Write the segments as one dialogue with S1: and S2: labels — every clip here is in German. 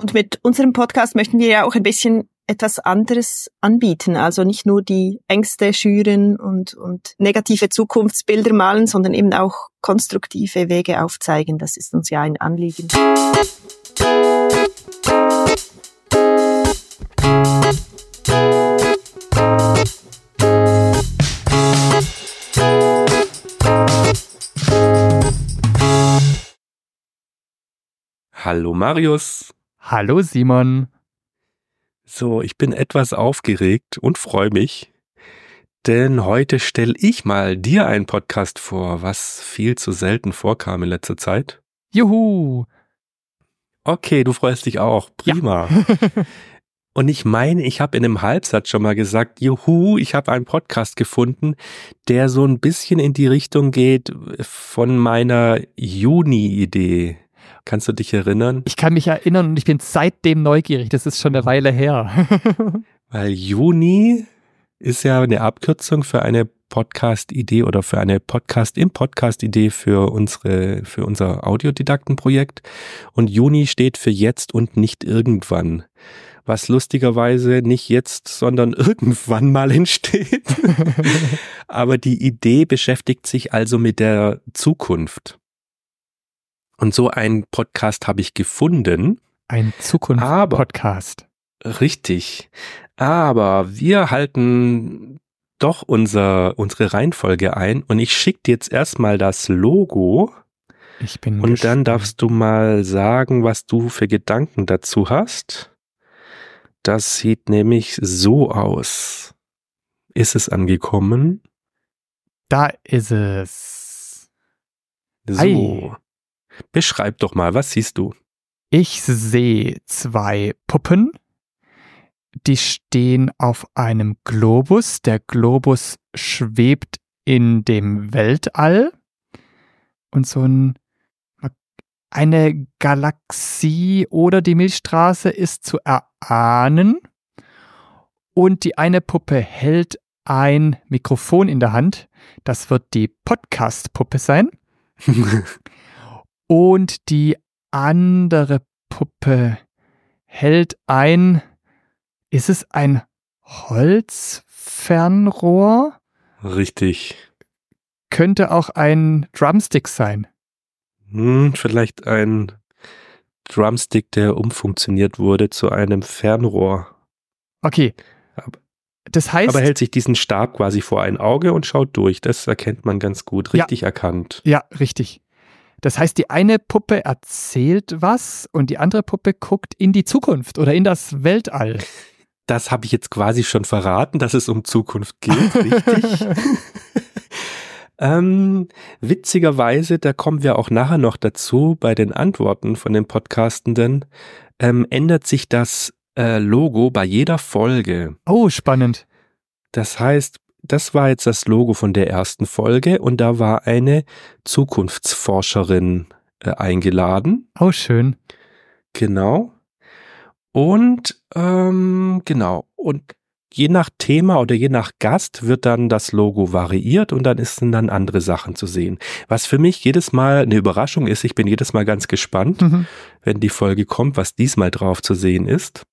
S1: Und mit unserem Podcast möchten wir ja auch ein bisschen etwas anderes anbieten. Also nicht nur die Ängste schüren und, und negative Zukunftsbilder malen, sondern eben auch konstruktive Wege aufzeigen. Das ist uns ja ein Anliegen.
S2: Hallo Marius.
S3: Hallo Simon.
S2: So, ich bin etwas aufgeregt und freue mich, denn heute stelle ich mal dir einen Podcast vor, was viel zu selten vorkam in letzter Zeit.
S3: Juhu.
S2: Okay, du freust dich auch. Prima. Ja. und ich meine, ich habe in einem Halbsatz schon mal gesagt, juhu, ich habe einen Podcast gefunden, der so ein bisschen in die Richtung geht von meiner Juni-Idee. Kannst du dich erinnern?
S3: Ich kann mich erinnern und ich bin seitdem neugierig. Das ist schon eine Weile her.
S2: Weil Juni ist ja eine Abkürzung für eine Podcast-Idee oder für eine Podcast im Podcast-Idee für unsere, für unser Audiodidaktenprojekt. Und Juni steht für jetzt und nicht irgendwann. Was lustigerweise nicht jetzt, sondern irgendwann mal entsteht. Aber die Idee beschäftigt sich also mit der Zukunft. Und so einen Podcast habe ich gefunden.
S3: Ein Zukunft-Podcast.
S2: Richtig. Aber wir halten doch unser, unsere Reihenfolge ein und ich schicke dir jetzt erstmal das Logo.
S3: Ich bin
S2: Und gespannt. dann darfst du mal sagen, was du für Gedanken dazu hast. Das sieht nämlich so aus. Ist es angekommen?
S3: Da ist es.
S2: So. Ei. Beschreib doch mal, was siehst du?
S3: Ich sehe zwei Puppen, die stehen auf einem Globus. Der Globus schwebt in dem Weltall und so ein, eine Galaxie oder die Milchstraße ist zu erahnen. Und die eine Puppe hält ein Mikrofon in der Hand. Das wird die Podcast-Puppe sein. Und die andere Puppe hält ein, ist es ein Holzfernrohr?
S2: Richtig.
S3: Könnte auch ein Drumstick sein.
S2: Hm, vielleicht ein Drumstick, der umfunktioniert wurde zu einem Fernrohr.
S3: Okay. Das heißt.
S2: Aber hält sich diesen Stab quasi vor ein Auge und schaut durch. Das erkennt man ganz gut. Richtig
S3: ja,
S2: erkannt.
S3: Ja, richtig. Das heißt, die eine Puppe erzählt was und die andere Puppe guckt in die Zukunft oder in das Weltall.
S2: Das habe ich jetzt quasi schon verraten, dass es um Zukunft geht, richtig? ähm, witzigerweise, da kommen wir auch nachher noch dazu, bei den Antworten von den Podcastenden, ähm, ändert sich das äh, Logo bei jeder Folge.
S3: Oh, spannend.
S2: Das heißt, das war jetzt das Logo von der ersten Folge und da war eine Zukunftsforscherin äh, eingeladen.
S3: Oh, schön.
S2: Genau. Und ähm, genau. Und je nach Thema oder je nach Gast wird dann das Logo variiert und dann ist dann andere Sachen zu sehen. Was für mich jedes Mal eine Überraschung ist. Ich bin jedes Mal ganz gespannt, mhm. wenn die Folge kommt, was diesmal drauf zu sehen ist.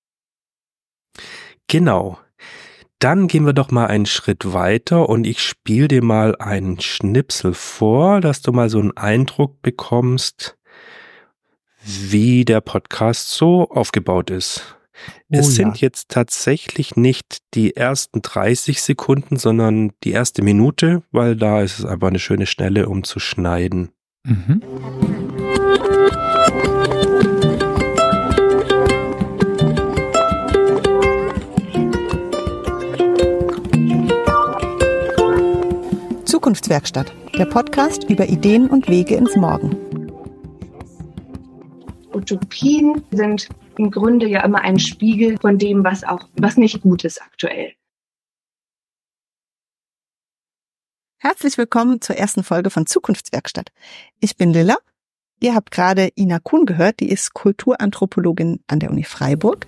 S2: Genau. Dann gehen wir doch mal einen Schritt weiter und ich spiele dir mal einen Schnipsel vor, dass du mal so einen Eindruck bekommst, wie der Podcast so aufgebaut ist. Oh, es sind ja. jetzt tatsächlich nicht die ersten 30 Sekunden, sondern die erste Minute, weil da ist es einfach eine schöne Schnelle, um zu schneiden. Mhm.
S1: Zukunftswerkstatt, der Podcast über Ideen und Wege ins Morgen.
S4: Utopien sind im Grunde ja immer ein Spiegel von dem, was auch, was nicht gut ist aktuell.
S1: Herzlich willkommen zur ersten Folge von Zukunftswerkstatt. Ich bin Lilla. Ihr habt gerade Ina Kuhn gehört, die ist Kulturanthropologin an der Uni Freiburg.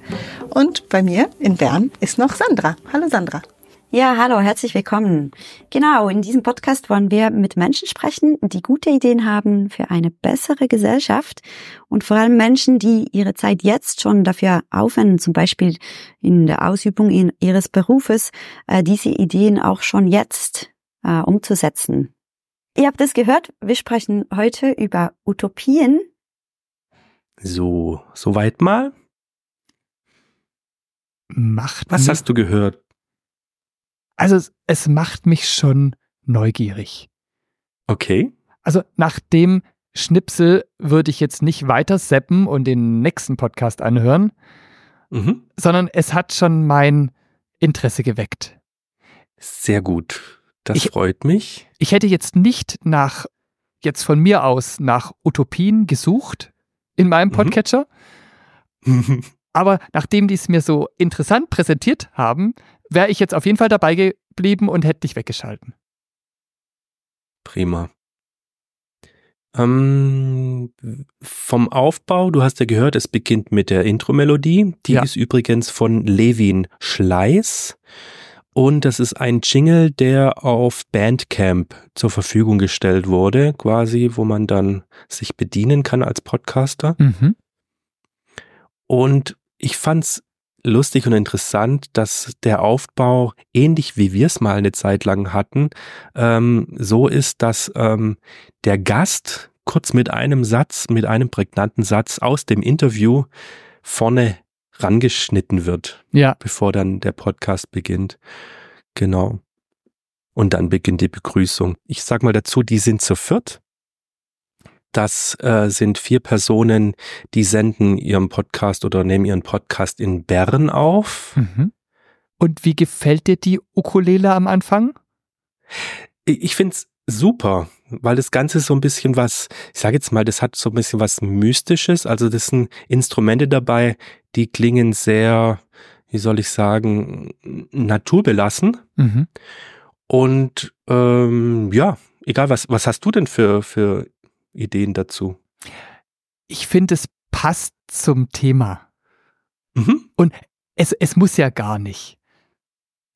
S1: Und bei mir in Bern ist noch Sandra. Hallo Sandra.
S5: Ja, hallo, herzlich willkommen. Genau, in diesem Podcast wollen wir mit Menschen sprechen, die gute Ideen haben für eine bessere Gesellschaft und vor allem Menschen, die ihre Zeit jetzt schon dafür aufwenden, zum Beispiel in der Ausübung ihres Berufes, äh, diese Ideen auch schon jetzt äh, umzusetzen. Ihr habt es gehört, wir sprechen heute über Utopien.
S2: So, soweit mal.
S3: Macht
S2: Was hast du gehört?
S3: Also es, es macht mich schon neugierig.
S2: Okay.
S3: Also nach dem Schnipsel würde ich jetzt nicht weiter seppen und den nächsten Podcast anhören,
S2: Mhm.
S3: sondern es hat schon mein Interesse geweckt.
S2: Sehr gut. Das
S3: Ich-
S2: freut mich.
S3: Ich hätte jetzt nicht nach, jetzt von mir aus, nach Utopien gesucht in meinem
S2: Mhm.
S3: Podcatcher, aber nachdem die es mir so interessant präsentiert haben, wäre ich jetzt auf jeden Fall dabei geblieben und hätte dich weggeschalten.
S2: Prima. Ähm, vom Aufbau, du hast ja gehört, es beginnt mit der Intro-Melodie. Die
S3: Ja.
S2: ist übrigens von Levin Schleiß. Und das ist ein Jingle, der auf Bandcamp zur Verfügung gestellt wurde, quasi, wo man dann sich bedienen kann als Podcaster.
S3: Mhm.
S2: Und ich fand's lustig und interessant, dass der Aufbau, ähnlich wie wir es mal eine Zeit lang hatten, ähm, so ist, dass ähm, der Gast kurz mit einem Satz, mit einem prägnanten Satz aus dem Interview vorne rangeschnitten wird,
S3: Ja,
S2: bevor dann der Podcast beginnt. Genau. Und dann beginnt die Begrüßung. Ich sag mal dazu, die sind zu viert. Das äh, sind vier Personen, die senden ihren Podcast oder nehmen ihren Podcast in Bern auf.
S3: Mhm. Und wie gefällt dir die Ukulele am Anfang?
S2: Ich ich find's super, weil das Ganze so ein bisschen was, ich sage jetzt mal, das hat so ein bisschen was Mystisches. Also das sind Instrumente dabei, die klingen sehr, wie soll ich sagen, naturbelassen.
S3: Mhm.
S2: Und ähm, ja, egal was, was hast du denn für, für Ideen dazu?
S3: Ich finde, es passt zum Thema.
S2: Mhm.
S3: Es, es muss ja gar nicht.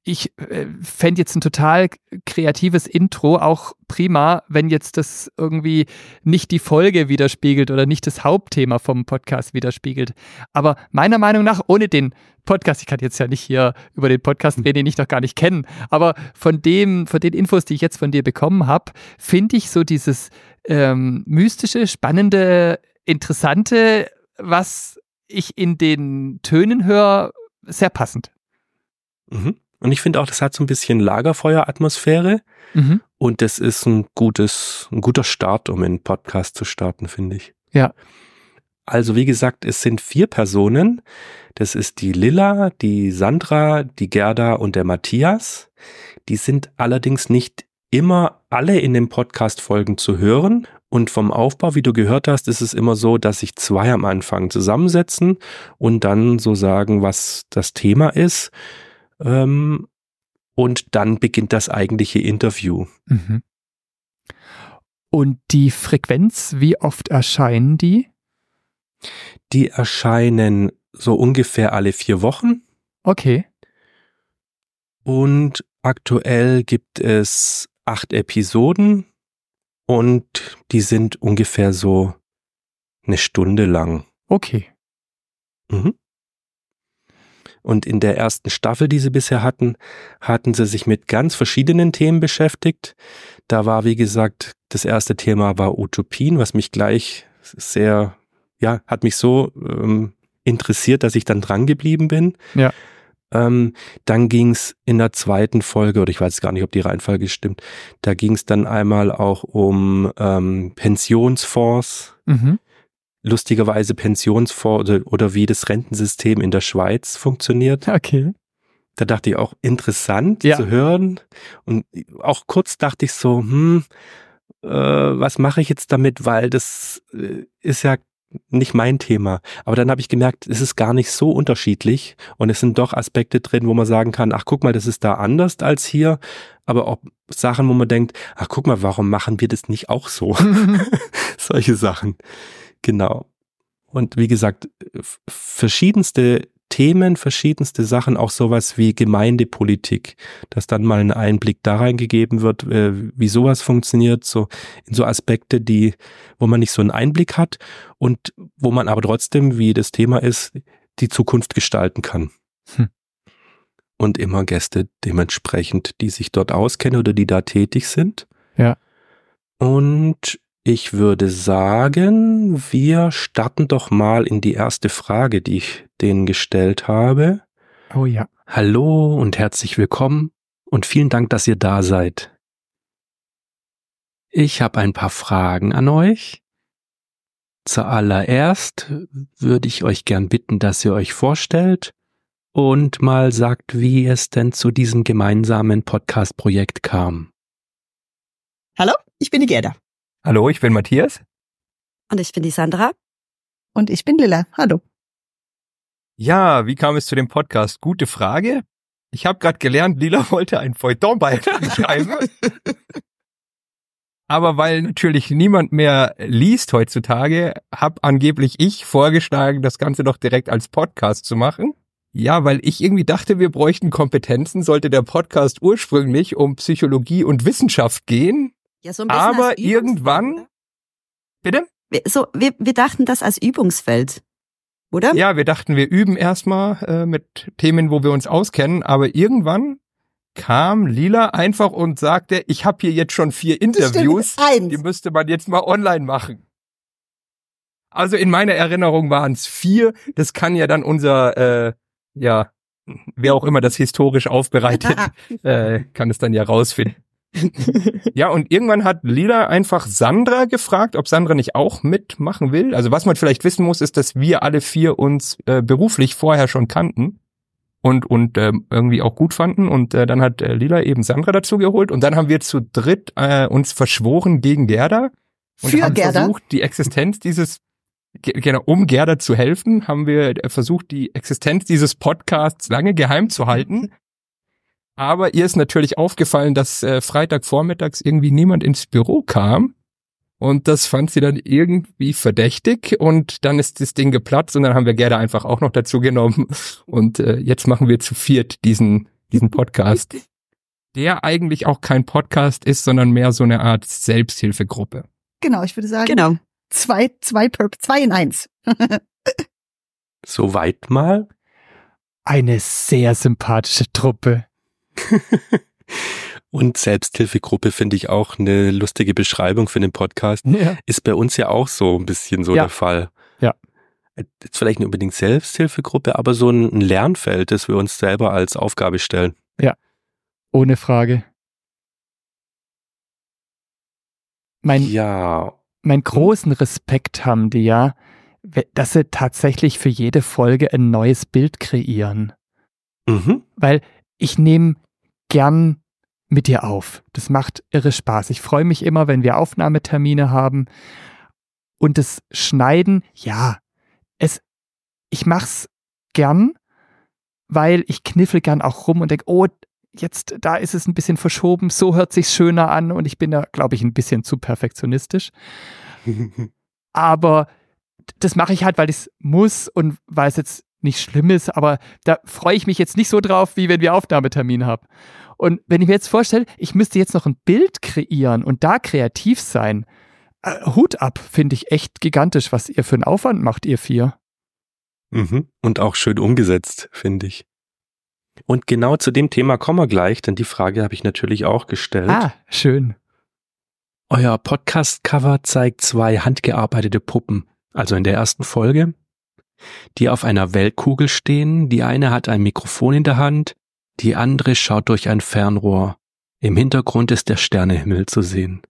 S3: Ich äh, fände jetzt ein total kreatives Intro auch prima, wenn jetzt das irgendwie nicht die Folge widerspiegelt oder nicht das Hauptthema vom Podcast widerspiegelt. Aber meiner Meinung nach, ohne den Podcast, ich kann jetzt ja nicht hier über den Podcast reden, den ich noch gar nicht kenne, aber von dem, von den Infos, die ich jetzt von dir bekommen habe, finde ich so dieses ähm, mystische, spannende, interessante, was ich in den Tönen höre, sehr passend.
S2: Mhm. Und ich finde auch, das hat so ein bisschen Lagerfeueratmosphäre.
S3: Mhm.
S2: Und das ist ein gutes, ein guter Start, um einen Podcast zu starten, finde ich.
S3: Ja.
S2: Also wie gesagt, es sind vier Personen. Das ist die Lilla, die Sandra, die Gerda und der Matthias. Die sind allerdings nicht immer alle in den Podcast-Folgen zu hören. Und vom Aufbau, wie du gehört hast, ist es immer so, dass sich zwei am Anfang zusammensetzen und dann so sagen, was das Thema ist. Ähm, und dann beginnt das eigentliche Interview.
S3: Mhm. Und die Frequenz, wie oft erscheinen die?
S2: Die erscheinen so ungefähr alle vier Wochen
S3: Okay.
S2: und aktuell gibt es acht Episoden und die sind ungefähr so eine Stunde lang.
S3: Okay.
S2: Mhm. Und in der ersten Staffel, die sie bisher hatten, hatten sie sich mit ganz verschiedenen Themen beschäftigt. Da war, wie gesagt, das erste Thema war Utopien, was mich gleich sehr, ja, hat mich so ähm, interessiert, dass ich dann dran geblieben bin.
S3: Ja.
S2: Ähm, dann ging's in der zweiten Folge, oder ich weiß gar nicht, ob die Reihenfolge stimmt, da ging's dann einmal auch um ähm, Pensionsfonds,
S3: Mhm.
S2: lustigerweise Pensionsfonds oder, oder wie das Rentensystem in der Schweiz funktioniert.
S3: Okay.
S2: Da dachte ich auch interessant
S3: Ja.
S2: zu hören. Und auch kurz dachte ich so, hm, äh, was mache ich jetzt damit, weil das äh, ist ja nicht mein Thema. Aber dann habe ich gemerkt, es ist gar nicht so unterschiedlich und es sind doch Aspekte drin, wo man sagen kann, ach guck mal, das ist da anders als hier. Aber auch Sachen, wo man denkt, ach guck mal, warum machen wir das nicht auch so? Solche Sachen. Genau. Und wie gesagt, verschiedenste Themen, verschiedenste Sachen, auch sowas wie Gemeindepolitik, dass dann mal ein Einblick da reingegeben wird, äh, wie sowas funktioniert, so in so Aspekte, die, wo man nicht so einen Einblick hat und wo man aber trotzdem, wie das Thema ist, die Zukunft gestalten kann. Hm. Und immer Gäste dementsprechend, die sich dort auskennen oder die da tätig sind.
S3: Ja.
S2: Und ich würde sagen, wir starten doch mal in die erste Frage, die ich denen gestellt habe.
S3: Oh ja.
S2: Hallo und herzlich willkommen und vielen Dank, dass ihr da seid. Ich habe ein paar Fragen an euch. Zuallererst würde ich euch gern bitten, dass ihr euch vorstellt und mal sagt, wie es denn zu diesem gemeinsamen Podcast-Projekt kam.
S1: Hallo, ich bin die Gerda.
S6: Hallo, ich bin Matthias.
S5: Und ich bin die Sandra.
S7: Und ich bin Lilla. Hallo.
S6: Ja, wie kam es zu dem Podcast? Gute Frage. Ich habe gerade gelernt, Lila wollte ein Feuilleton-Beitrag schreiben. Aber weil natürlich niemand mehr liest heutzutage, habe angeblich ich vorgeschlagen, das Ganze doch direkt als Podcast zu machen. Ja, weil ich irgendwie dachte, wir bräuchten Kompetenzen, sollte der Podcast ursprünglich um Psychologie und Wissenschaft gehen.
S5: Ja, so ein
S6: bisschen Aber irgendwann. Bitte?
S5: Wir, so, wir, wir dachten das als Übungsfeld. Oder?
S6: Ja, wir dachten, wir üben erstmal äh, mit Themen, wo wir uns auskennen, aber irgendwann kam Lila einfach und sagte, ich habe hier jetzt schon vier Interviews, die müsste man jetzt mal online machen. Also in meiner Erinnerung waren es vier. Das kann ja dann unser, äh, ja, wer auch immer das historisch aufbereitet, äh, kann es dann ja rausfinden. ja, und irgendwann hat Lila einfach Sandra gefragt, ob Sandra nicht auch mitmachen will. Also was man vielleicht wissen muss, ist, dass wir alle vier uns äh, beruflich vorher schon kannten und und äh, irgendwie auch gut fanden. Und äh, dann hat äh, Lila eben Sandra dazu geholt und dann haben wir zu dritt äh, uns verschworen gegen Gerda und
S7: Für
S6: haben
S7: Gerda?
S6: versucht, die Existenz dieses genau um Gerda zu helfen, haben wir versucht, die Existenz dieses Podcasts lange geheim zu halten. Aber ihr ist natürlich aufgefallen, dass äh, Freitagvormittags irgendwie niemand ins Büro kam. Und das fand sie dann irgendwie verdächtig. Und dann ist das Ding geplatzt und dann haben wir Gerda einfach auch noch dazu genommen. Und äh, jetzt machen wir zu viert diesen, diesen Podcast. Der eigentlich auch kein Podcast ist, sondern mehr so eine Art Selbsthilfegruppe.
S7: Genau, ich würde sagen,
S5: Genau.
S7: zwei, zwei, per, zwei in eins.
S2: Soweit mal.
S3: Eine sehr sympathische Truppe.
S2: Und Selbsthilfegruppe finde ich auch eine lustige Beschreibung für den Podcast.
S3: Ja.
S2: Ist bei uns ja auch so ein bisschen so
S3: Ja.
S2: der Fall.
S3: Ja.
S2: Jetzt vielleicht nicht unbedingt Selbsthilfegruppe, aber so ein Lernfeld, das wir uns selber als Aufgabe stellen.
S3: Ohne Frage. Mein,
S2: Ja.
S3: mein großen Respekt haben die ja, dass sie tatsächlich für jede Folge ein neues Bild kreieren.
S2: Mhm.
S3: Weil ich nehme gern mit dir auf. Das macht irre Spaß. Ich freue mich immer, wenn wir Aufnahmetermine haben. Und das Schneiden, ja, es, ich mach's gern, weil ich kniffel gern auch rum und denke, oh, jetzt, da ist es ein bisschen verschoben, so hört sich's schöner an und ich bin da, glaube ich, ein bisschen zu perfektionistisch. Aber das mache ich halt, weil ich es muss und weil es jetzt nicht schlimm ist, aber da freue ich mich jetzt nicht so drauf, wie wenn wir Aufnahmetermin haben. Und wenn ich mir jetzt vorstelle, ich müsste jetzt noch ein Bild kreieren und da kreativ sein, äh, Hut ab, finde ich echt gigantisch, was ihr für einen Aufwand macht, ihr vier.
S2: Mhm. Und auch schön umgesetzt, finde ich. Und genau zu dem Thema kommen wir gleich, denn die Frage habe ich natürlich auch gestellt.
S3: Ah, schön.
S2: Euer Podcast-Cover zeigt zwei handgearbeitete Puppen, also in der ersten Folge, die auf einer Weltkugel stehen. Die eine hat ein Mikrofon in der Hand, die andere schaut durch ein Fernrohr. Im Hintergrund ist der Sternehimmel zu sehen.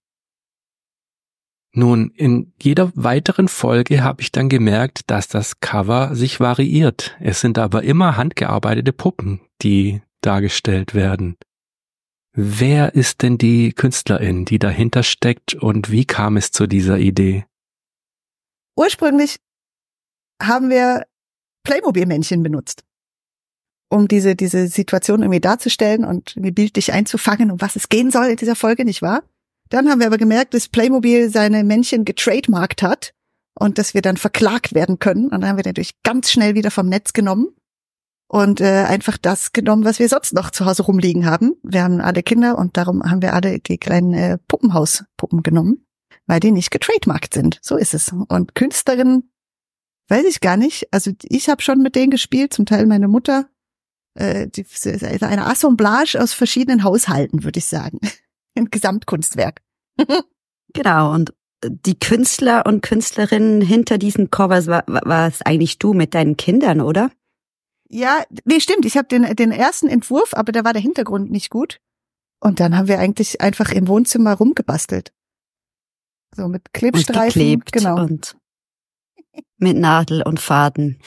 S2: Nun, in jeder weiteren Folge habe ich dann gemerkt, dass das Cover sich variiert. Es sind aber immer handgearbeitete Puppen, die dargestellt werden. Wer ist denn die Künstlerin, die dahinter steckt und wie kam es zu dieser Idee?
S7: Ursprünglich haben wir Playmobil-Männchen benutzt, um diese, diese Situation irgendwie darzustellen und irgendwie bildlich einzufangen, um was es gehen soll in dieser Folge, nicht wahr? Dann haben wir aber gemerkt, dass Playmobil seine Männchen getrademarkt hat und dass wir dann verklagt werden können. Und dann haben wir natürlich ganz schnell wieder vom Netz genommen und äh, einfach das genommen, was wir sonst noch zu Hause rumliegen haben. Wir haben alle Kinder und darum haben wir alle die kleinen äh, Puppenhauspuppen genommen, weil die nicht getrademarkt sind. So ist es. Und Künstlerinnen, weiß ich gar nicht. Also ich habe schon mit denen gespielt, zum Teil meine Mutter. Äh, die, eine Assemblage aus verschiedenen Haushalten, würde ich sagen. Ein Gesamtkunstwerk.
S5: genau, und die Künstler und Künstlerinnen hinter diesen Covers war, es eigentlich du mit deinen Kindern, oder?
S7: Ja, nee, stimmt. Ich habe den, den ersten Entwurf, aber da war der Hintergrund nicht gut. Und dann haben wir eigentlich einfach im Wohnzimmer rumgebastelt. So mit Klebstreifen. Und geklebt
S5: genau. Und mit Nadel und Faden.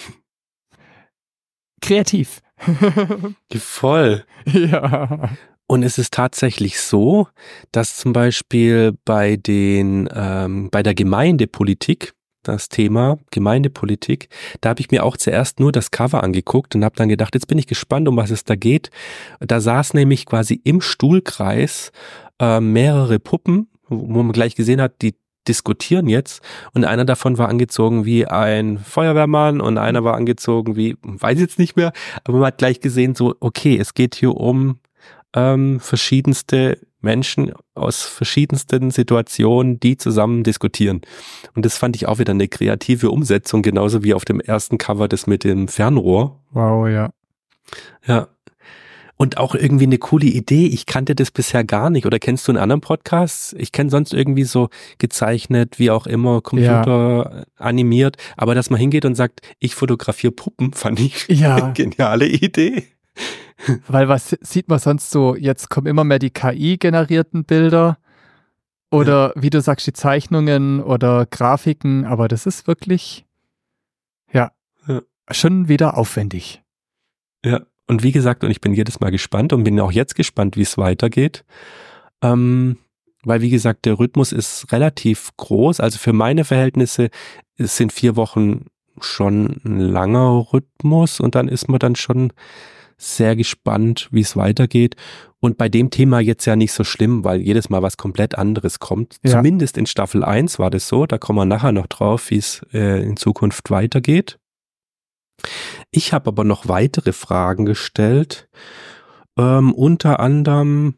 S3: Kreativ.
S2: Voll.
S3: Ja.
S2: Und es ist tatsächlich so, dass zum Beispiel bei den ähm, bei der Gemeindepolitik das Thema Gemeindepolitik. Da habe ich mir auch zuerst nur das Cover angeguckt und habe dann gedacht, jetzt bin ich gespannt, um was es da geht. Da saß nämlich quasi im Stuhlkreis äh, mehrere Puppen, wo man gleich gesehen hat, die diskutieren jetzt und einer davon war angezogen wie ein Feuerwehrmann und einer war angezogen wie, weiß jetzt nicht mehr, aber man hat gleich gesehen, so, okay, es geht hier um ähm, verschiedenste Menschen aus verschiedensten Situationen, die zusammen diskutieren. Und das fand ich auch wieder eine kreative Umsetzung, genauso wie auf dem ersten Cover das mit dem Fernrohr.
S3: Wow, ja.
S2: Ja. Und auch irgendwie eine coole Idee. Ich kannte das bisher gar nicht. Oder kennst du einen anderen Podcast? Ich kenne sonst irgendwie so gezeichnet, wie auch immer, Computer ja. animiert. Aber dass man hingeht und sagt, ich fotografiere Puppen, fand ich ja. eine geniale Idee.
S3: Weil was sieht man sonst so? Jetzt kommen immer mehr die KI-generierten Bilder oder wie du sagst, die Zeichnungen oder Grafiken, aber das ist wirklich, ja, ja, schon wieder aufwendig.
S2: Ja, und wie gesagt, und ich bin jedes Mal gespannt und bin auch jetzt gespannt, wie es weitergeht. Ähm, weil, wie gesagt, der Rhythmus ist relativ groß. Also für meine Verhältnisse sind vier Wochen schon ein langer Rhythmus und dann ist man dann schon sehr gespannt, wie es weitergeht. Und bei dem Thema jetzt ja nicht so schlimm, weil jedes Mal was komplett anderes kommt. Ja. Zumindest in Staffel 1 war das so. Da kommen wir nachher noch drauf, wie es äh, in Zukunft weitergeht. Ich habe aber noch weitere Fragen gestellt. Ähm, unter anderem,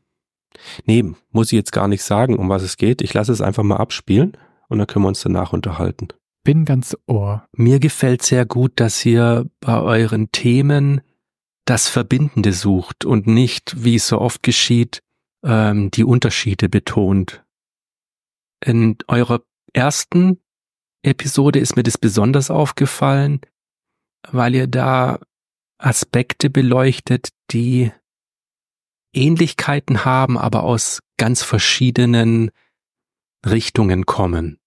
S2: nee, muss ich jetzt gar nicht sagen, um was es geht. Ich lasse es einfach mal abspielen und dann können wir uns danach unterhalten.
S3: Bin ganz ohr.
S2: Mir gefällt sehr gut, dass ihr bei euren Themen das Verbindende sucht und nicht, wie es so oft geschieht, ähm, die Unterschiede betont. In eurer ersten Episode ist mir das besonders aufgefallen, weil ihr da Aspekte beleuchtet, die Ähnlichkeiten haben, aber aus ganz verschiedenen Richtungen kommen.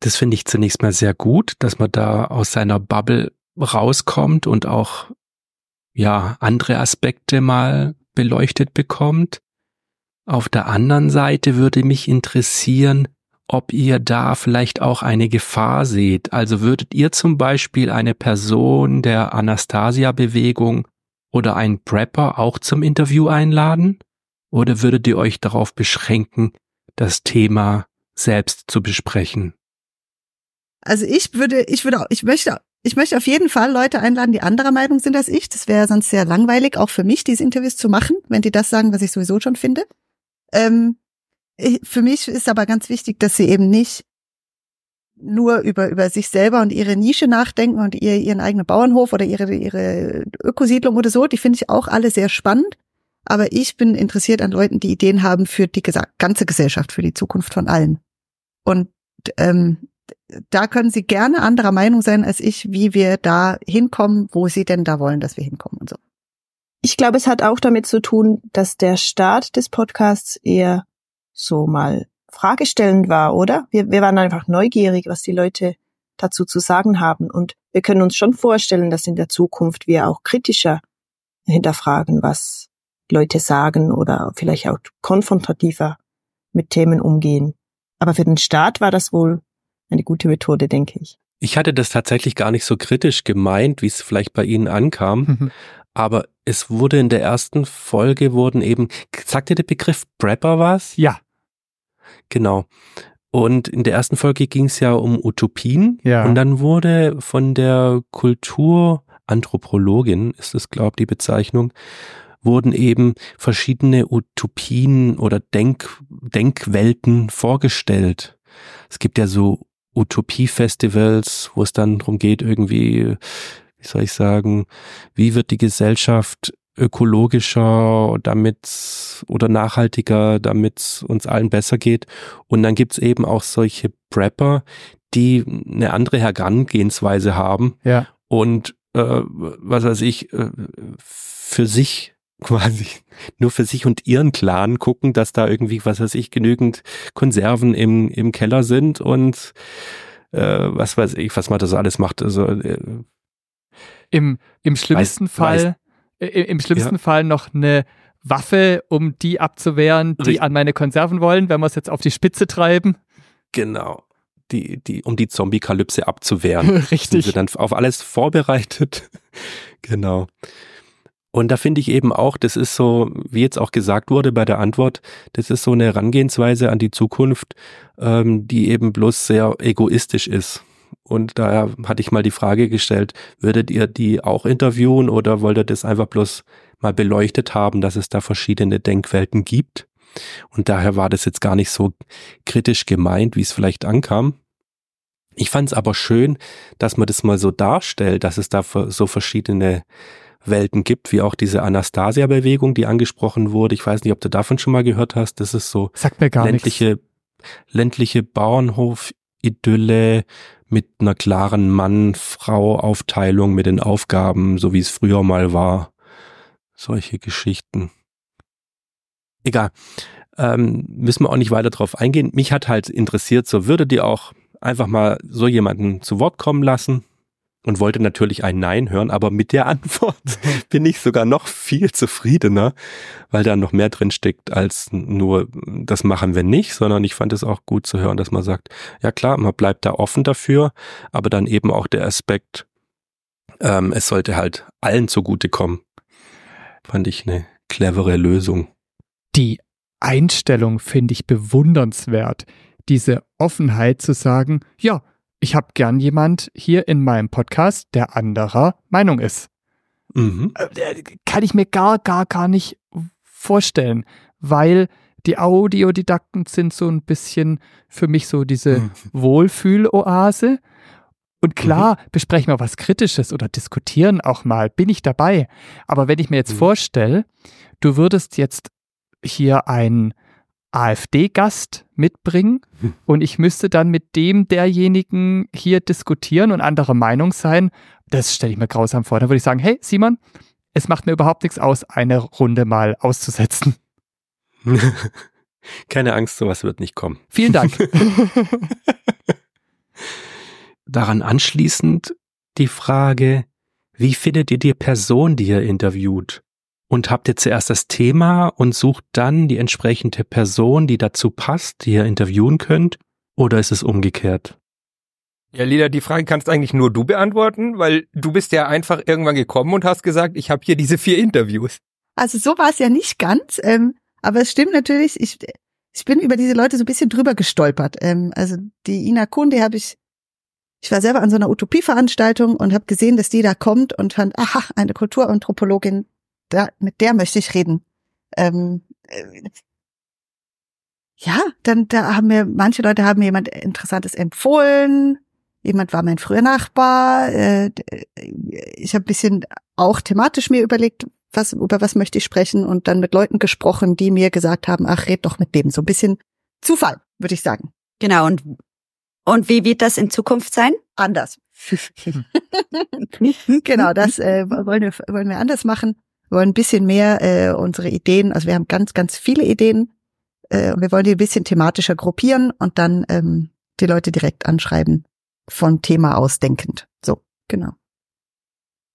S2: Das finde ich zunächst mal sehr gut, dass man da aus seiner Bubble rauskommt und auch ja andere Aspekte mal beleuchtet bekommt. Auf der anderen Seite würde mich interessieren, ob ihr da vielleicht auch eine Gefahr seht. Also würdet ihr zum Beispiel eine Person der Anastasia-Bewegung oder ein Prepper auch zum Interview einladen? Oder würdet ihr euch darauf beschränken, das Thema selbst zu besprechen?
S7: Also ich würde, ich würde, ich möchte ich möchte auf jeden Fall Leute einladen, die anderer Meinung sind als ich. Das wäre sonst sehr langweilig, auch für mich, diese Interviews zu machen, wenn die das sagen, was ich sowieso schon finde. Ähm, für mich ist aber ganz wichtig, dass sie eben nicht nur über, über sich selber und ihre Nische nachdenken und ihr, ihren eigenen Bauernhof oder ihre, ihre Ökosiedlung oder so. Die finde ich auch alle sehr spannend. Aber ich bin interessiert an Leuten, die Ideen haben für die ganze Gesellschaft, für die Zukunft von allen. Und ähm, da können Sie gerne anderer Meinung sein als ich, wie wir da hinkommen, wo Sie denn da wollen, dass wir hinkommen und so.
S1: Ich glaube, es hat auch damit zu tun, dass der Start des Podcasts eher so mal fragestellend war, oder? Wir, wir waren einfach neugierig, was die Leute dazu zu sagen haben. Und wir können uns schon vorstellen, dass in der Zukunft wir auch kritischer hinterfragen, was Leute sagen oder vielleicht auch konfrontativer mit Themen umgehen. Aber für den Staat war das wohl eine gute Methode, denke ich.
S2: Ich hatte das tatsächlich gar nicht so kritisch gemeint, wie es vielleicht bei Ihnen ankam. Mhm. Aber es wurde in der ersten Folge wurden eben, sagt dir der Begriff Prepper was?
S3: Ja.
S2: Genau. Und in der ersten Folge ging es ja um Utopien.
S3: Ja.
S2: Und dann wurde von der Kulturanthropologin, ist es, glaube ich, die Bezeichnung, wurden eben verschiedene Utopien oder Denk Denkwelten vorgestellt. Es gibt ja so Utopie-Festivals, wo es dann darum geht, irgendwie, wie soll ich sagen, wie wird die Gesellschaft ökologischer, damit oder nachhaltiger, damit uns allen besser geht. Und dann gibt's eben auch solche Prepper, die eine andere Herangehensweise haben
S3: Ja.
S2: und äh, was weiß ich, äh, für sich quasi nur für sich und ihren Clan gucken, dass da irgendwie, was weiß ich, genügend Konserven im, im Keller sind und äh, was weiß ich, was man das alles macht. Also äh,
S3: Im, im schlimmsten
S2: Weiß-
S3: Fall, äh, im schlimmsten
S2: Ja.
S3: Fall noch eine Waffe, um die abzuwehren, die
S2: Richtig.
S3: an meine Konserven wollen, wenn wir es jetzt auf die Spitze treiben.
S2: genau. Die, die, um die Zombie-Kalypse abzuwehren. sind
S3: Richtig.
S2: sie dann auf alles vorbereitet. genau. Und da finde ich eben auch, das ist so, wie jetzt auch gesagt wurde bei der Antwort, das ist so eine Herangehensweise an die Zukunft, ähm, die eben bloß sehr egoistisch ist. Und daher hatte ich mal die Frage gestellt, würdet ihr die auch interviewen oder wollt ihr das einfach bloß mal beleuchtet haben, dass es da verschiedene Denkwelten gibt? Und daher war das jetzt gar nicht so kritisch gemeint, wie es vielleicht ankam. Ich fand es aber schön, dass man das mal so darstellt, dass es da so verschiedene Welten gibt, wie auch diese Anastasia-Bewegung, die angesprochen wurde. Ich weiß nicht, ob du davon schon mal gehört hast. Das ist so
S3: nichts.
S2: ländliche, ländliche Bauernhof-Idylle mit einer klaren Mann-Frau-Aufteilung mit den Aufgaben, so wie es früher mal war. Solche Geschichten. Egal. Ähm, müssen wir auch nicht weiter drauf eingehen. Mich hat halt interessiert, so würdet ihr auch einfach mal so jemanden zu Wort kommen lassen und wollte natürlich ein Nein hören, aber mit der Antwort bin ich sogar noch viel zufriedener, weil da noch mehr drin steckt als nur das machen wir nicht, sondern ich fand es auch gut zu hören, dass man sagt, ja klar, man bleibt da offen dafür, aber dann eben auch der Aspekt, ähm, es sollte halt allen zugutekommen. Fand ich eine clevere Lösung.
S3: Die Einstellung finde ich bewundernswert. Diese Offenheit zu sagen, ja, ich habe gern jemand hier in meinem Podcast, der anderer Meinung ist.
S2: Mhm.
S3: Äh, Kann ich mir gar, gar, gar nicht vorstellen, weil die Audiodidakten sind so ein bisschen für mich so diese
S2: Mhm.
S3: Wohlfühloase. Und klar, besprechen wir was Kritisches oder diskutieren auch mal, bin ich dabei. Aber wenn ich mir jetzt
S2: Mhm.
S3: vorstelle, du würdest jetzt hier einen AfD-Gast mitbringen
S2: Hm.
S3: und ich müsste dann mit dem derjenigen hier diskutieren und anderer Meinung sein, das stelle ich mir grausam vor. Dann würde ich sagen, hey Simon, es macht mir überhaupt nichts aus, eine Runde mal auszusetzen.
S2: Keine Angst, sowas wird nicht kommen.
S3: Vielen Dank.
S2: Daran anschließend die Frage, wie findet ihr die Person, die ihr interviewt? Und habt ihr zuerst das Thema und sucht dann die entsprechende Person, die dazu passt, die ihr interviewen könnt? Oder ist es umgekehrt?
S6: Ja, Lila, die Frage kannst eigentlich nur du beantworten, weil du bist ja einfach irgendwann gekommen und hast gesagt, ich habe hier diese vier Interviews.
S7: Also so war es ja nicht ganz, ähm, aber es stimmt natürlich, ich, ich bin über diese Leute so ein bisschen drüber gestolpert. Ähm, also die Ina Kuhn, die habe ich, ich war selber an so einer Utopieveranstaltung und habe gesehen, dass die da kommt und fand, aha, eine Kulturanthropologin, da, mit der möchte ich reden. Ähm, äh, ja, dann da haben mir, manche Leute haben mir jemand Interessantes empfohlen, jemand war mein früher Nachbar, äh, ich habe ein bisschen auch thematisch mir überlegt, was, über was möchte ich sprechen und dann mit Leuten gesprochen, die mir gesagt haben, ach, red doch mit dem. So ein bisschen Zufall, würde ich sagen.
S5: Genau, und, und wie wird das in Zukunft sein?
S7: Anders. genau, das äh, wollen, wir, wollen wir anders machen. Wir wollen ein bisschen mehr äh, unsere Ideen, also wir haben ganz, ganz viele Ideen äh, und wir wollen die ein bisschen thematischer gruppieren und dann ähm, die Leute direkt anschreiben, von Thema ausdenkend. So, genau.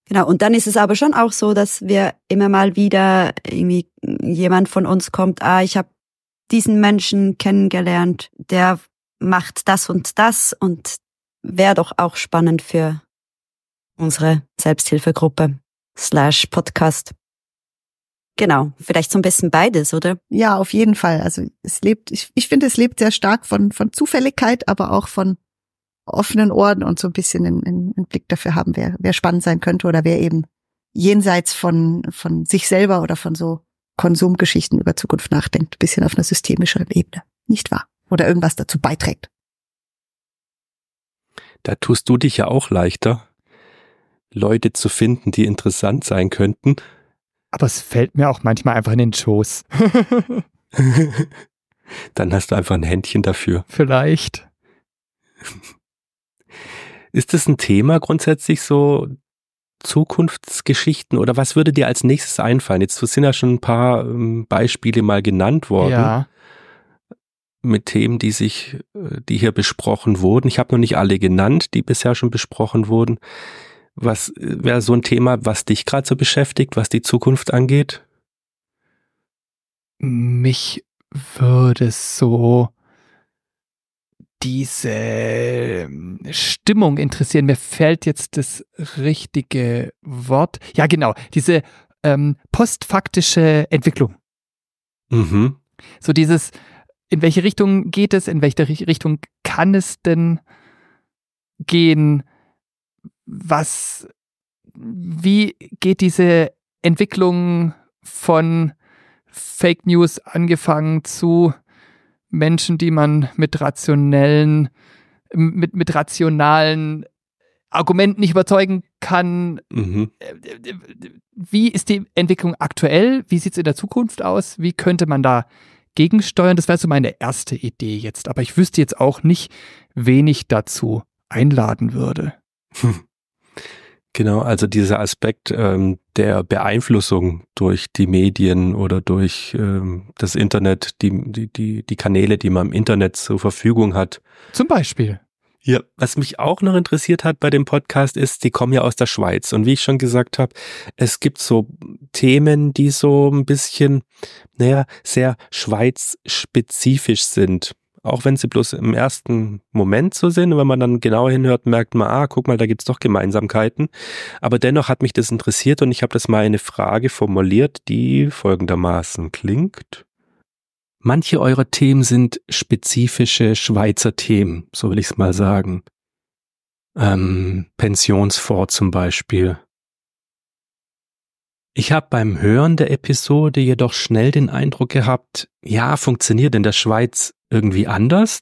S5: Genau, und dann ist es aber schon auch so, dass wir immer mal wieder irgendwie jemand von uns kommt, ah, ich habe diesen Menschen kennengelernt, der macht das und das und wäre doch auch spannend für unsere Selbsthilfegruppe slash Podcast. Genau, vielleicht so ein bisschen beides, oder?
S7: Ja, auf jeden Fall. Also es lebt, ich, ich finde, es lebt sehr stark von, von Zufälligkeit, aber auch von offenen Ohren und so ein bisschen einen, einen Blick dafür haben, wer, wer spannend sein könnte oder wer eben jenseits von, von sich selber oder von so Konsumgeschichten über Zukunft nachdenkt, bisschen auf einer systemischeren Ebene, nicht wahr? Oder irgendwas dazu beiträgt.
S2: Da tust du dich ja auch leichter, Leute zu finden, die interessant sein könnten.
S3: Aber es fällt mir auch manchmal einfach in den Schoß.
S2: Dann hast du einfach ein Händchen dafür.
S3: Vielleicht.
S2: Ist das ein Thema grundsätzlich so Zukunftsgeschichten oder was würde dir als nächstes einfallen? Jetzt sind ja schon ein paar ähm, Beispiele mal genannt worden. Ja. Mit Themen, die sich, äh, die hier besprochen wurden. Ich habe noch nicht alle genannt, die bisher schon besprochen wurden. Was wäre so ein Thema, was dich gerade so beschäftigt, was die Zukunft angeht?
S3: Mich würde so diese ähm, Stimmung interessieren. Mir fällt jetzt das richtige Wort. Ja, genau, diese ähm, postfaktische Entwicklung. Mhm. So dieses, in welche Richtung geht es, in welche Richtung kann es denn gehen? Was, wie geht diese Entwicklung von Fake News angefangen zu Menschen, die man mit rationellen, mit, mit rationalen Argumenten nicht überzeugen kann. Mhm. Wie ist die Entwicklung aktuell? Wie sieht es in der Zukunft aus? Wie könnte man da gegensteuern? Das wäre so meine erste Idee jetzt. Aber ich wüsste jetzt auch nicht, wen ich dazu einladen würde. Hm.
S2: Genau, also dieser Aspekt ähm, der Beeinflussung durch die Medien oder durch ähm, das Internet, die, die, die, die Kanäle, die man im Internet zur Verfügung hat.
S3: Zum Beispiel.
S2: Ja, was mich auch noch interessiert hat bei dem Podcast ist, die kommen ja aus der Schweiz. Und wie ich schon gesagt habe, es gibt so Themen, die so ein bisschen, naja, sehr schweizspezifisch sind auch wenn sie bloß im ersten Moment so sind. Und wenn man dann genauer hinhört, merkt man, ah, guck mal, da gibt's doch Gemeinsamkeiten. Aber dennoch hat mich das interessiert und ich habe das mal eine Frage formuliert, die folgendermaßen klingt. Manche eurer Themen sind spezifische Schweizer Themen, so will ich es mal sagen. Ähm, Pensionsfonds zum Beispiel. Ich habe beim Hören der Episode jedoch schnell den Eindruck gehabt, ja, funktioniert in der Schweiz irgendwie anders,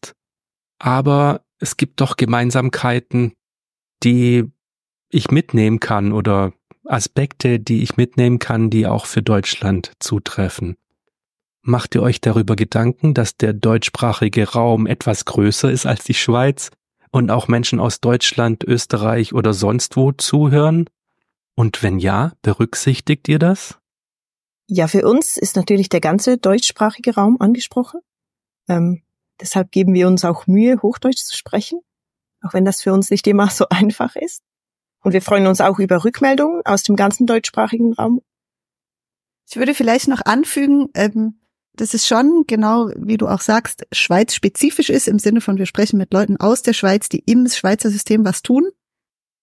S2: aber es gibt doch Gemeinsamkeiten, die ich mitnehmen kann oder Aspekte, die ich mitnehmen kann, die auch für Deutschland zutreffen. Macht ihr euch darüber Gedanken, dass der deutschsprachige Raum etwas größer ist als die Schweiz und auch Menschen aus Deutschland, Österreich oder sonst wo zuhören? Und wenn ja, berücksichtigt ihr das?
S1: Ja, für uns ist natürlich der ganze deutschsprachige Raum angesprochen. Ähm, deshalb geben wir uns auch Mühe, Hochdeutsch zu sprechen, auch wenn das für uns nicht immer so einfach ist. Und wir freuen uns auch über Rückmeldungen aus dem ganzen deutschsprachigen Raum.
S7: Ich würde vielleicht noch anfügen, ähm, dass es schon genau, wie du auch sagst, Schweiz spezifisch ist im Sinne von wir sprechen mit Leuten aus der Schweiz, die im Schweizer System was tun.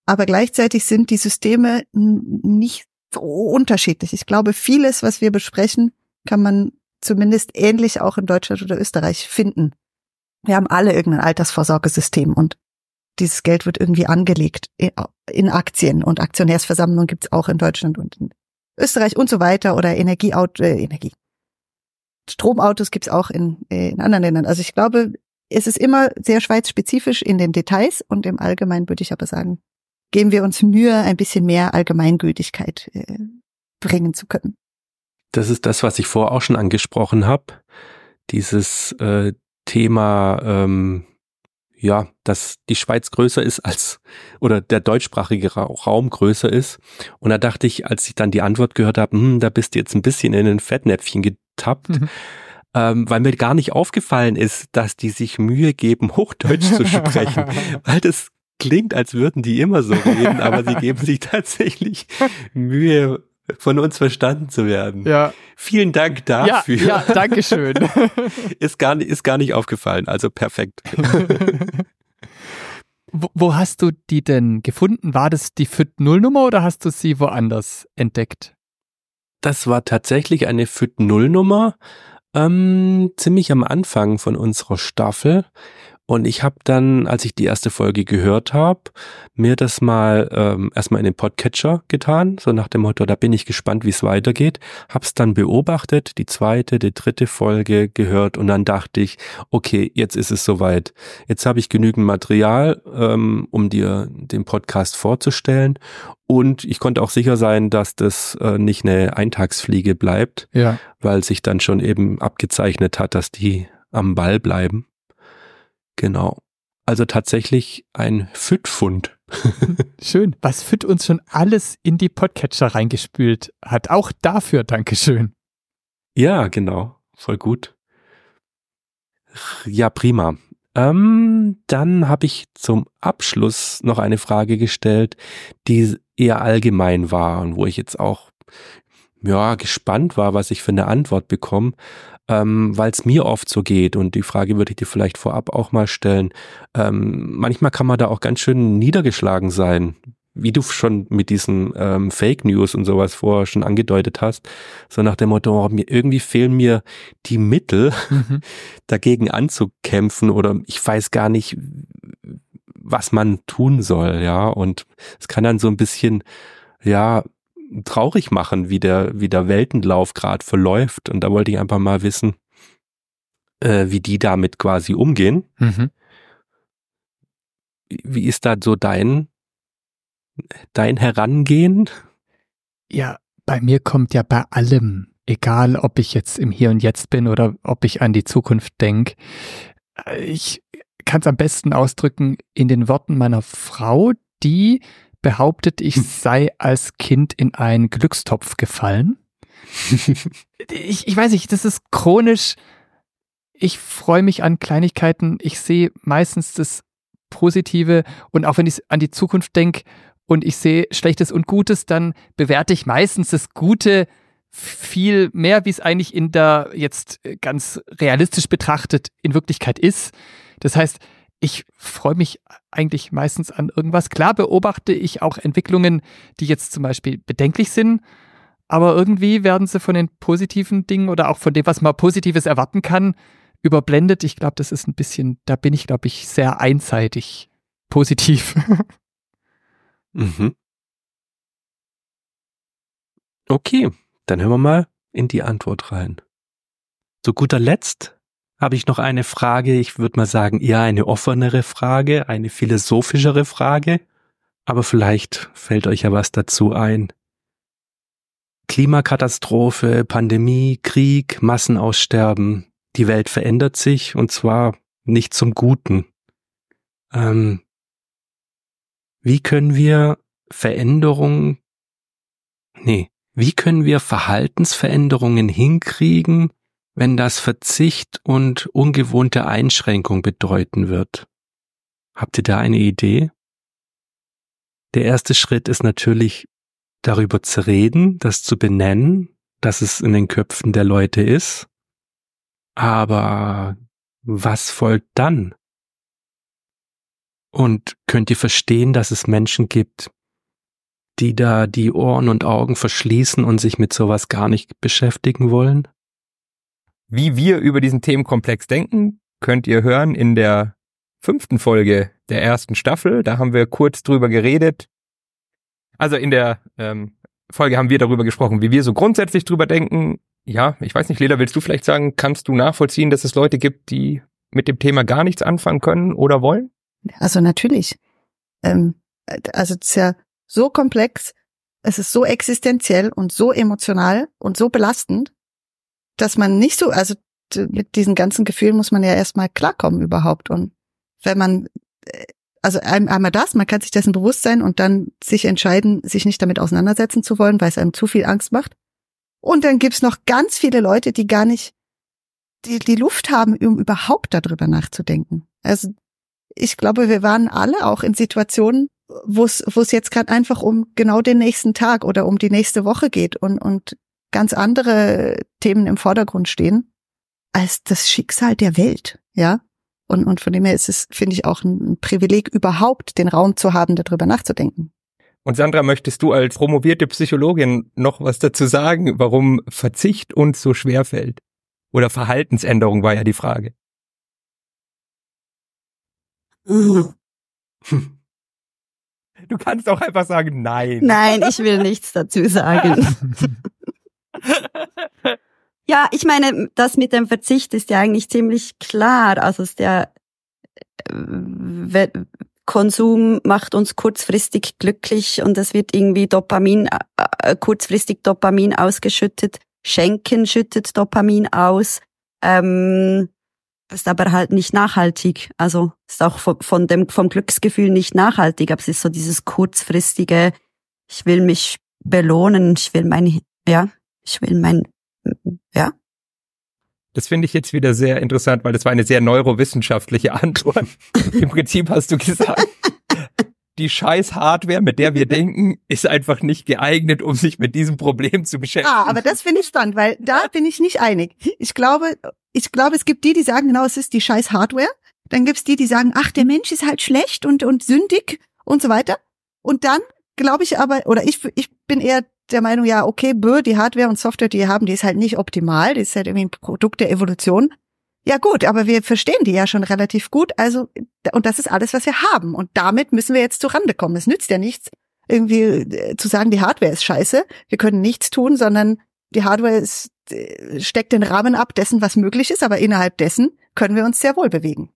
S7: Aber gleichzeitig sind die Systeme nicht so unterschiedlich. Ich glaube, vieles, was wir besprechen, kann man zumindest ähnlich auch in Deutschland oder Österreich finden. Wir haben alle irgendein Altersvorsorgesystem und dieses Geld wird irgendwie angelegt in Aktien und Aktionärsversammlungen gibt's auch in Deutschland und in Österreich und so weiter oder Energieauto, äh, Energie. Stromautos gibt's auch in, äh, in anderen Ländern. Also ich glaube, es ist immer sehr schweizspezifisch in den Details und im Allgemeinen würde ich aber sagen, geben wir uns Mühe, ein bisschen mehr Allgemeingültigkeit äh, bringen zu können.
S2: Das ist das, was ich vorher auch schon angesprochen habe. Dieses äh, Thema, ähm, ja, dass die Schweiz größer ist als, oder der deutschsprachige Raum größer ist. Und da dachte ich, als ich dann die Antwort gehört habe, hm, da bist du jetzt ein bisschen in ein Fettnäpfchen getappt. Mhm. Ähm, weil mir gar nicht aufgefallen ist, dass die sich Mühe geben, Hochdeutsch zu sprechen. weil das klingt, als würden die immer so reden, aber sie geben sich tatsächlich Mühe, von uns verstanden zu werden.
S3: Ja.
S2: Vielen Dank dafür.
S3: Ja, ja danke schön.
S2: ist, gar nicht, ist gar nicht aufgefallen, also perfekt.
S3: wo, wo, hast du die denn gefunden? War das die FIT-Null-Nummer oder hast du sie woanders entdeckt?
S2: Das war tatsächlich eine FIT Null Nummer, ähm, ziemlich am Anfang von unserer Staffel. Und ich habe dann, als ich die erste Folge gehört habe, mir das mal ähm, erstmal in den Podcatcher getan, so nach dem Motto, da bin ich gespannt, wie es weitergeht. Hab's dann beobachtet, die zweite, die dritte Folge gehört und dann dachte ich, okay, jetzt ist es soweit. Jetzt habe ich genügend Material, ähm, um dir den Podcast vorzustellen. Und ich konnte auch sicher sein, dass das äh, nicht eine Eintagsfliege bleibt,
S3: ja.
S2: weil sich dann schon eben abgezeichnet hat, dass die am Ball bleiben. Genau. Also tatsächlich ein FIT-Fund.
S3: Schön. Was FIT uns schon alles in die Podcatcher reingespült hat. Auch dafür Dankeschön.
S2: Ja, genau. Voll gut. Ja, prima. Ähm, dann habe ich zum Abschluss noch eine Frage gestellt, die eher allgemein war und wo ich jetzt auch ja, gespannt war, was ich für eine Antwort bekomme ähm, weil es mir oft so geht und die Frage würde ich dir vielleicht vorab auch mal stellen. Ähm, manchmal kann man da auch ganz schön niedergeschlagen sein, wie du schon mit diesen ähm, Fake News und sowas vorher schon angedeutet hast, so nach dem Motto, oh, mir, irgendwie fehlen mir die Mittel, mhm. dagegen anzukämpfen oder ich weiß gar nicht, was man tun soll, ja. Und es kann dann so ein bisschen, ja, traurig machen, wie der, wie der Weltenlauf gerade verläuft. Und da wollte ich einfach mal wissen, äh, wie die damit quasi umgehen. Mhm. Wie ist da so dein, dein Herangehen?
S3: Ja, bei mir kommt ja bei allem, egal ob ich jetzt im Hier und Jetzt bin oder ob ich an die Zukunft denke, ich kann es am besten ausdrücken in den Worten meiner Frau, die behauptet, ich hm. sei als Kind in einen Glückstopf gefallen. ich, ich weiß nicht, das ist chronisch. Ich freue mich an Kleinigkeiten. Ich sehe meistens das Positive und auch wenn ich an die Zukunft denke und ich sehe Schlechtes und Gutes, dann bewerte ich meistens das Gute viel mehr, wie es eigentlich in der jetzt ganz realistisch betrachtet in Wirklichkeit ist. Das heißt, ich freue mich eigentlich meistens an irgendwas. Klar beobachte ich auch Entwicklungen, die jetzt zum Beispiel bedenklich sind, aber irgendwie werden sie von den positiven Dingen oder auch von dem, was man Positives erwarten kann, überblendet. Ich glaube, das ist ein bisschen, da bin ich, glaube ich, sehr einseitig positiv.
S2: mhm. Okay, dann hören wir mal in die Antwort rein. Zu guter Letzt habe ich noch eine Frage. Ich würde mal sagen, eher eine offenere Frage, eine philosophischere Frage. Aber vielleicht fällt euch ja was dazu ein. Klimakatastrophe, Pandemie, Krieg, Massenaussterben. Die Welt verändert sich und zwar nicht zum Guten. Ähm, wie können wir Veränderungen, nee, wie können wir Verhaltensveränderungen hinkriegen, wenn das Verzicht und ungewohnte Einschränkung bedeuten wird. Habt ihr da eine Idee? Der erste Schritt ist natürlich darüber zu reden, das zu benennen, dass es in den Köpfen der Leute ist. Aber was folgt dann? Und könnt ihr verstehen, dass es Menschen gibt, die da die Ohren und Augen verschließen und sich mit sowas gar nicht beschäftigen wollen?
S6: Wie wir über diesen Themenkomplex denken, könnt ihr hören in der fünften Folge der ersten Staffel. Da haben wir kurz drüber geredet. Also in der ähm, Folge haben wir darüber gesprochen, wie wir so grundsätzlich drüber denken. Ja, ich weiß nicht, Leda, willst du vielleicht sagen, kannst du nachvollziehen, dass es Leute gibt, die mit dem Thema gar nichts anfangen können oder wollen?
S7: Also natürlich. Ähm, also es ist ja so komplex, es ist so existenziell und so emotional und so belastend, dass man nicht so, also mit diesen ganzen Gefühlen muss man ja erstmal klarkommen überhaupt. Und wenn man, äh, also einmal das, man kann sich dessen bewusst sein und dann sich entscheiden, sich nicht damit auseinandersetzen zu wollen, weil es einem zu viel Angst macht. Und dann gibt's noch ganz viele Leute, die gar nicht die, die Luft haben, um überhaupt darüber nachzudenken. Also ich glaube, wir waren alle auch in Situationen, wo es wo es jetzt gerade einfach um genau den nächsten Tag oder um die nächste Woche geht und und ganz andere Themen im Vordergrund stehen als das Schicksal der Welt, ja. Und, und von dem her ist es, finde ich, auch ein Privileg, überhaupt den Raum zu haben, darüber nachzudenken.
S6: Und Sandra, möchtest du als promovierte Psychologin noch was dazu sagen, warum Verzicht uns so schwer fällt? Oder Verhaltensänderung war ja die Frage. Du kannst auch einfach sagen, nein.
S5: Nein, ich will nichts dazu sagen. ja, ich meine, das mit dem Verzicht ist ja eigentlich ziemlich klar. Also ist der äh, Konsum macht uns kurzfristig glücklich und es wird irgendwie Dopamin, äh, äh, kurzfristig Dopamin ausgeschüttet. Schenken schüttet Dopamin aus. Ähm, ist aber halt nicht nachhaltig. Also ist auch von, von dem, vom Glücksgefühl nicht nachhaltig, aber es ist so dieses kurzfristige, ich will mich belohnen, ich will mein, ja, ich will mein, ja,
S6: das finde ich jetzt wieder sehr interessant, weil das war eine sehr neurowissenschaftliche Antwort. Im Prinzip hast du gesagt, die scheiß Hardware, mit der wir denken, ist einfach nicht geeignet, um sich mit diesem Problem zu beschäftigen.
S7: Ah, aber das finde ich spannend, weil da bin ich nicht einig. Ich glaube, ich glaube, es gibt die, die sagen, genau, es ist die scheiß Hardware. Dann gibt's die, die sagen, ach, der Mensch ist halt schlecht und, und sündig und so weiter. Und dann glaube ich aber, oder ich, ich bin eher der Meinung, ja, okay, bö, die Hardware und Software, die wir haben, die ist halt nicht optimal, die ist halt irgendwie ein Produkt der Evolution. Ja gut, aber wir verstehen die ja schon relativ gut, also und das ist alles, was wir haben und damit müssen wir jetzt zurande kommen. Es nützt ja nichts, irgendwie äh, zu sagen, die Hardware ist scheiße, wir können nichts tun, sondern die Hardware ist, äh, steckt den Rahmen ab dessen, was möglich ist, aber innerhalb dessen können wir uns sehr wohl bewegen.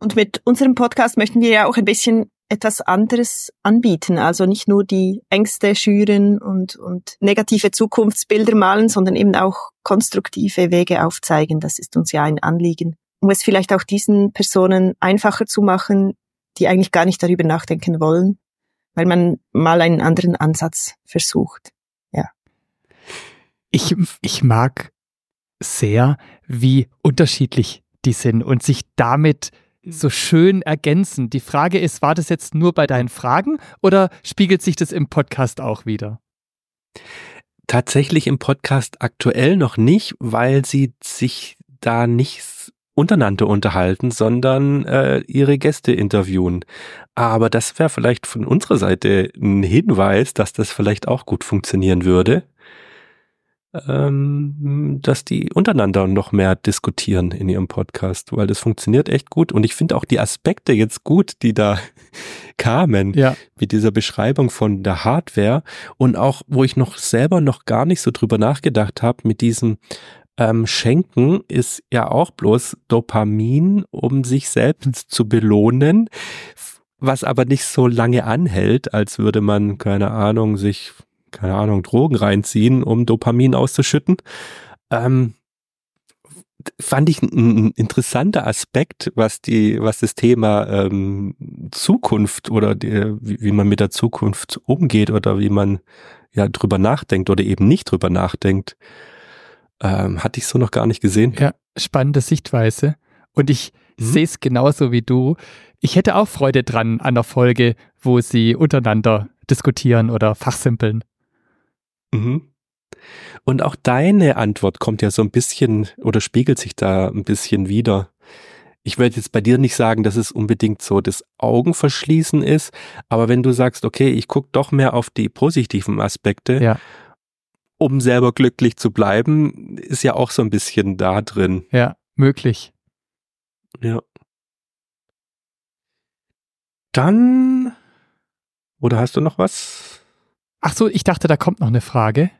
S1: Und mit unserem Podcast möchten wir ja auch ein bisschen etwas anderes anbieten. Also nicht nur die Ängste schüren und, und negative Zukunftsbilder malen, sondern eben auch konstruktive Wege aufzeigen. Das ist uns ja ein Anliegen. Um es vielleicht auch diesen Personen einfacher zu machen, die eigentlich gar nicht darüber nachdenken wollen, weil man mal einen anderen Ansatz versucht. Ja.
S3: Ich, ich mag sehr, wie unterschiedlich die sind und sich damit so schön ergänzen. Die Frage ist, war das jetzt nur bei deinen Fragen oder spiegelt sich das im Podcast auch wieder?
S2: Tatsächlich im Podcast aktuell noch nicht, weil sie sich da nicht untereinander unterhalten, sondern äh, ihre Gäste interviewen. Aber das wäre vielleicht von unserer Seite ein Hinweis, dass das vielleicht auch gut funktionieren würde ähm, dass die untereinander noch mehr diskutieren in ihrem Podcast, weil das funktioniert echt gut. Und ich finde auch die Aspekte jetzt gut, die da kamen, ja. mit dieser Beschreibung von der Hardware und auch, wo ich noch selber noch gar nicht so drüber nachgedacht habe, mit diesem ähm, Schenken ist ja auch bloß Dopamin, um sich selbst zu belohnen, was aber nicht so lange anhält, als würde man, keine Ahnung, sich keine Ahnung, Drogen reinziehen, um Dopamin auszuschütten. Ähm, fand ich ein, interessanter Aspekt, was die, was das Thema ähm, Zukunft oder die, wie, man mit der Zukunft umgeht oder wie man ja drüber nachdenkt oder eben nicht drüber nachdenkt, ähm, hatte ich so noch gar nicht gesehen.
S3: Ja, spannende Sichtweise. Und ich mhm. sehe es genauso wie du. Ich hätte auch Freude dran an der Folge, wo sie untereinander diskutieren oder fachsimpeln.
S2: Mhm. Und auch deine Antwort kommt ja so ein bisschen oder spiegelt sich da ein bisschen wieder. Ich würde jetzt bei dir nicht sagen, dass es unbedingt so das Augenverschließen ist, aber wenn du sagst, okay, ich gucke doch mehr auf die positiven Aspekte, ja. um selber glücklich zu bleiben, ist ja auch so ein bisschen da drin.
S3: Ja, möglich.
S2: Ja. Dann, oder hast du noch was?
S3: Ach so, ich dachte, da kommt noch eine Frage.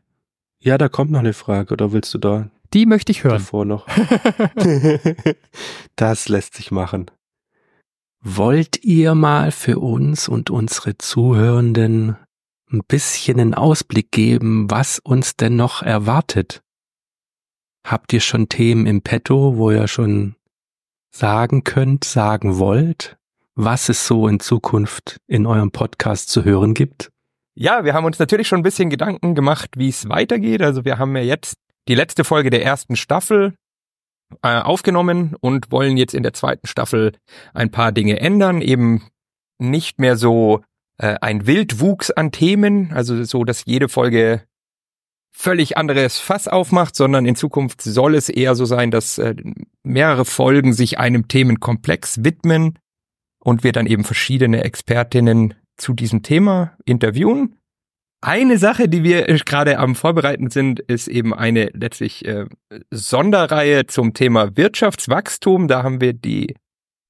S2: Ja, da kommt noch eine Frage, oder willst du da?
S3: Die möchte ich hören.
S2: Davor noch. das lässt sich machen. Wollt ihr mal für uns und unsere Zuhörenden ein bisschen einen Ausblick geben, was uns denn noch erwartet? Habt ihr schon Themen im Petto, wo ihr schon sagen könnt, sagen wollt, was es so in Zukunft in eurem Podcast zu hören gibt?
S6: Ja, wir haben uns natürlich schon ein bisschen Gedanken gemacht, wie es weitergeht. Also wir haben ja jetzt die letzte Folge der ersten Staffel äh, aufgenommen und wollen jetzt in der zweiten Staffel ein paar Dinge ändern. Eben nicht mehr so äh, ein Wildwuchs an Themen, also so, dass jede Folge völlig anderes Fass aufmacht, sondern in Zukunft soll es eher so sein, dass äh, mehrere Folgen sich einem Themenkomplex widmen und wir dann eben verschiedene Expertinnen zu diesem Thema interviewen. Eine Sache, die wir gerade am Vorbereiten sind, ist eben eine letztlich äh, Sonderreihe zum Thema Wirtschaftswachstum. Da haben wir die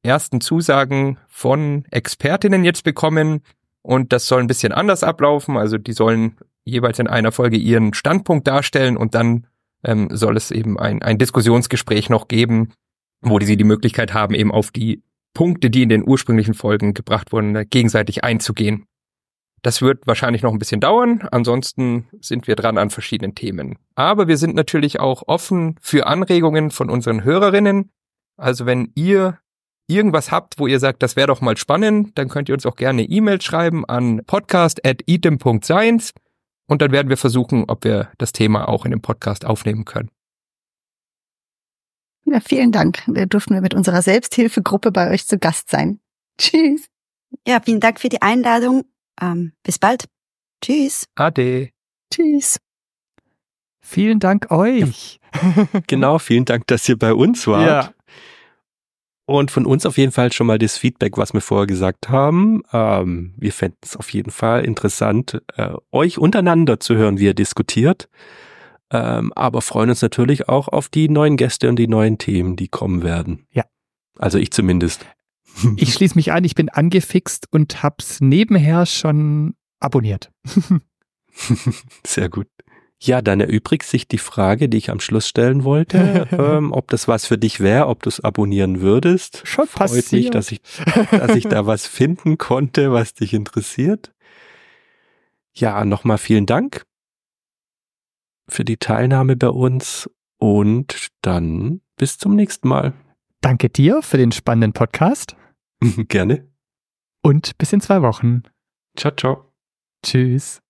S6: ersten Zusagen von Expertinnen jetzt bekommen und das soll ein bisschen anders ablaufen. Also die sollen jeweils in einer Folge ihren Standpunkt darstellen und dann ähm, soll es eben ein, ein Diskussionsgespräch noch geben, wo die sie die Möglichkeit haben, eben auf die Punkte, die in den ursprünglichen Folgen gebracht wurden, gegenseitig einzugehen. Das wird wahrscheinlich noch ein bisschen dauern, ansonsten sind wir dran an verschiedenen Themen. Aber wir sind natürlich auch offen für Anregungen von unseren Hörerinnen. Also wenn ihr irgendwas habt, wo ihr sagt, das wäre doch mal spannend, dann könnt ihr uns auch gerne E-Mail schreiben an podcast.item.science und dann werden wir versuchen, ob wir das Thema auch in dem Podcast aufnehmen können.
S7: Ja, vielen Dank. Wir durften wir mit unserer Selbsthilfegruppe bei euch zu Gast sein. Tschüss.
S5: Ja, vielen Dank für die Einladung. Ähm, bis bald. Tschüss.
S6: Ade.
S7: Tschüss.
S3: Vielen Dank euch.
S2: genau, vielen Dank, dass ihr bei uns wart. Ja. Und von uns auf jeden Fall schon mal das Feedback, was wir vorher gesagt haben. Ähm, wir fänden es auf jeden Fall interessant, äh, euch untereinander zu hören, wie ihr diskutiert. Ähm, aber freuen uns natürlich auch auf die neuen Gäste und die neuen Themen, die kommen werden.
S3: Ja.
S2: Also ich zumindest.
S3: Ich schließe mich ein, ich bin angefixt und hab's nebenher schon abonniert.
S2: Sehr gut. Ja, dann erübrigt sich die Frage, die ich am Schluss stellen wollte, ähm, ob das was für dich wäre, ob du es abonnieren würdest.
S3: Schon
S2: Freut
S3: passiert.
S2: mich, dass ich, dass ich da was finden konnte, was dich interessiert. Ja, nochmal vielen Dank für die Teilnahme bei uns und dann bis zum nächsten Mal.
S3: Danke dir für den spannenden Podcast.
S2: Gerne.
S3: Und bis in zwei Wochen.
S2: Ciao, ciao.
S3: Tschüss.